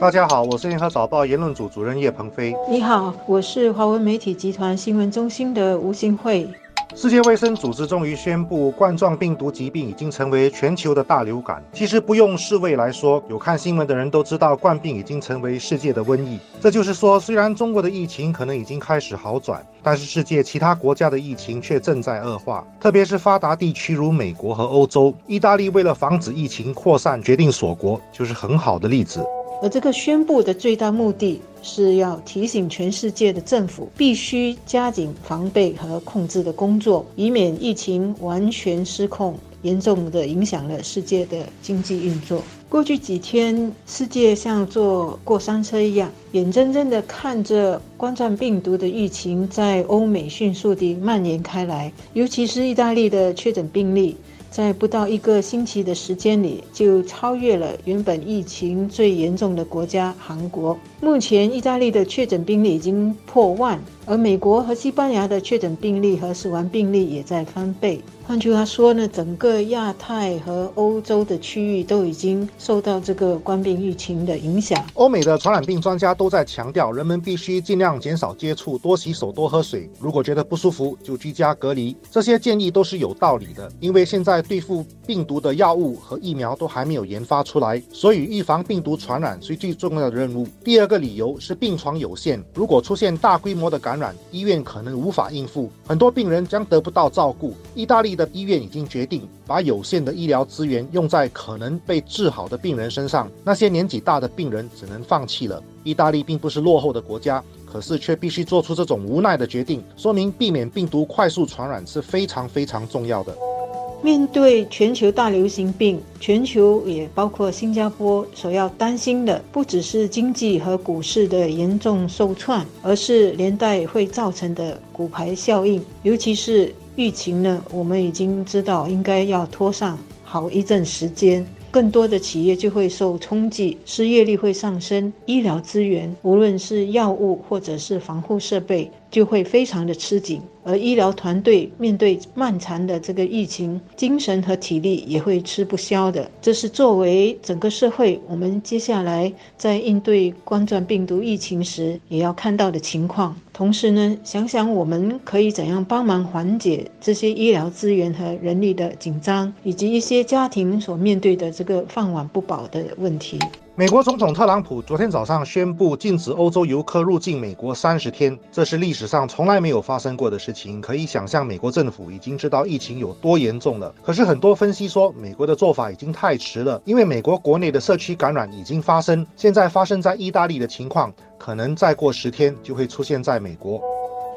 大家好，我是联合早报言论组主任叶鹏飞。你好，我是华文媒体集团新闻中心的吴新慧。世界卫生组织终于宣布，冠状病毒疾病已经成为全球的大流感。其实不用世卫来说，有看新闻的人都知道，冠病已经成为世界的瘟疫。这就是说，虽然中国的疫情可能已经开始好转，但是世界其他国家的疫情却正在恶化。特别是发达地区如美国和欧洲，意大利为了防止疫情扩散，决定锁国，就是很好的例子。而这个宣布的最大目的是要提醒全世界的政府必须加紧防备和控制的工作，以免疫情完全失控，严重的影响了世界的经济运作。过去几天，世界像坐过山车一样，眼睁睁地看着冠状病毒的疫情在欧美迅速地蔓延开来，尤其是意大利的确诊病例。在不到一个星期的时间里，就超越了原本疫情最严重的国家韩国。目前，意大利的确诊病例已经破万。而美国和西班牙的确诊病例和死亡病例也在翻倍。换句话说呢，整个亚太和欧洲的区域都已经受到这个冠病疫情的影响。欧美的传染病专家都在强调，人们必须尽量减少接触，多洗手，多喝水。如果觉得不舒服，就居家隔离。这些建议都是有道理的，因为现在对付病毒的药物和疫苗都还没有研发出来，所以预防病毒传染是最重要的任务。第二个理由是病床有限，如果出现大规模的感，医院可能无法应付，很多病人将得不到照顾。意大利的医院已经决定把有限的医疗资源用在可能被治好的病人身上，那些年纪大的病人只能放弃了。意大利并不是落后的国家，可是却必须做出这种无奈的决定，说明避免病毒快速传染是非常非常重要的。面对全球大流行病，全球也包括新加坡，所要担心的不只是经济和股市的严重受创，而是连带会造成的骨牌效应。尤其是疫情呢，我们已经知道应该要拖上好一阵时间，更多的企业就会受冲击，失业率会上升，医疗资源，无论是药物或者是防护设备，就会非常的吃紧。而医疗团队面对漫长的这个疫情，精神和体力也会吃不消的。这是作为整个社会，我们接下来在应对冠状病毒疫情时也要看到的情况。同时呢，想想我们可以怎样帮忙缓解这些医疗资源和人力的紧张，以及一些家庭所面对的这个饭碗不保的问题。美国总统特朗普昨天早上宣布禁止欧洲游客入境美国三十天，这是历史上从来没有发生过的事情。可以想象，美国政府已经知道疫情有多严重了。可是很多分析说，美国的做法已经太迟了，因为美国国内的社区感染已经发生，现在发生在意大利的情况，可能再过十天就会出现在美国。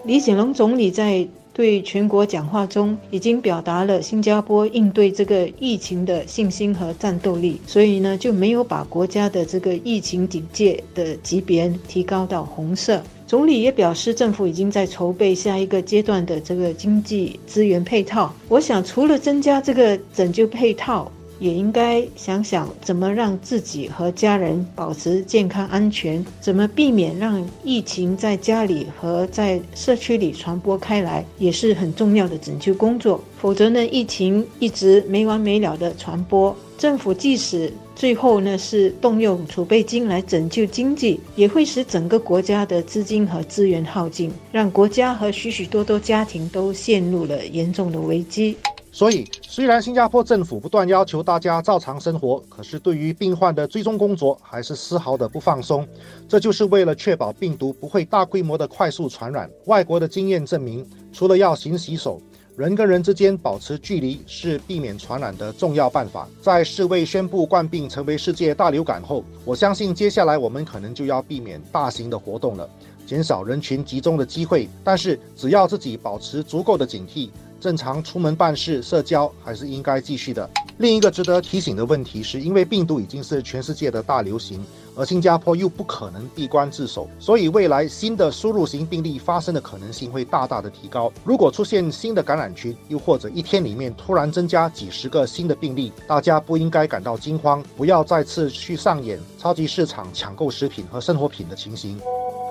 李显龙总理在。对全国讲话中，已经表达了新加坡应对这个疫情的信心和战斗力，所以呢，就没有把国家的这个疫情警戒的级别提高到红色。总理也表示，政府已经在筹备下一个阶段的这个经济资源配套。我想，除了增加这个拯救配套。也应该想想怎么让自己和家人保持健康安全，怎么避免让疫情在家里和在社区里传播开来，也是很重要的拯救工作。否则呢，疫情一直没完没了的传播，政府即使最后呢是动用储备金来拯救经济，也会使整个国家的资金和资源耗尽，让国家和许许多多家庭都陷入了严重的危机。所以，虽然新加坡政府不断要求大家照常生活，可是对于病患的追踪工作还是丝毫的不放松。这就是为了确保病毒不会大规模的快速传染。外国的经验证明，除了要勤洗手，人跟人之间保持距离是避免传染的重要办法。在世卫宣布冠病成为世界大流感后，我相信接下来我们可能就要避免大型的活动了，减少人群集中的机会。但是，只要自己保持足够的警惕。正常出门办事、社交还是应该继续的。另一个值得提醒的问题是，因为病毒已经是全世界的大流行，而新加坡又不可能闭关自守，所以未来新的输入型病例发生的可能性会大大的提高。如果出现新的感染群，又或者一天里面突然增加几十个新的病例，大家不应该感到惊慌，不要再次去上演超级市场抢购食品和生活品的情形。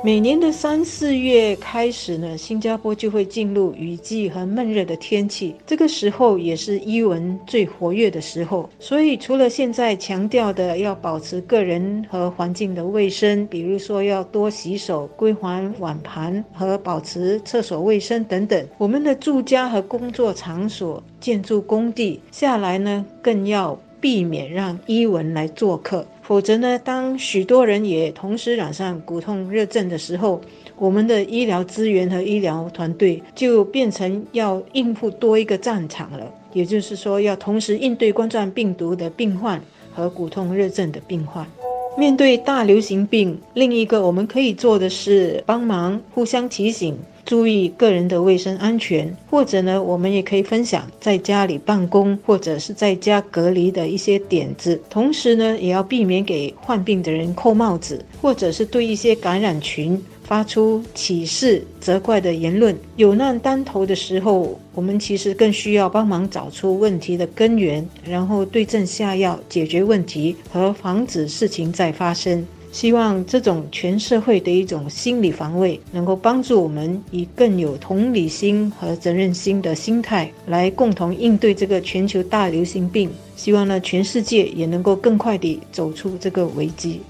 每年的三四月开始呢，新加坡就会进入雨季和闷热的天气，这个时候也是伊蚊最活跃的时候。所以，除了现在强调的要保持个人和环境的卫生，比如说要多洗手、归还碗盘和保持厕所卫生等等，我们的住家和工作场所、建筑工地下来呢，更要避免让伊蚊来做客。否则呢，当许多人也同时染上骨痛热症的时候，我们的医疗资源和医疗团队就变成要应付多一个战场了。也就是说，要同时应对冠状病毒的病患和骨痛热症的病患。面对大流行病，另一个我们可以做的是帮忙互相提醒。注意个人的卫生安全，或者呢，我们也可以分享在家里办公或者是在家隔离的一些点子。同时呢，也要避免给患病的人扣帽子，或者是对一些感染群发出歧视、责怪的言论。有难当头的时候，我们其实更需要帮忙找出问题的根源，然后对症下药，解决问题和防止事情再发生。希望这种全社会的一种心理防卫，能够帮助我们以更有同理心和责任心的心态，来共同应对这个全球大流行病。希望呢，全世界也能够更快地走出这个危机。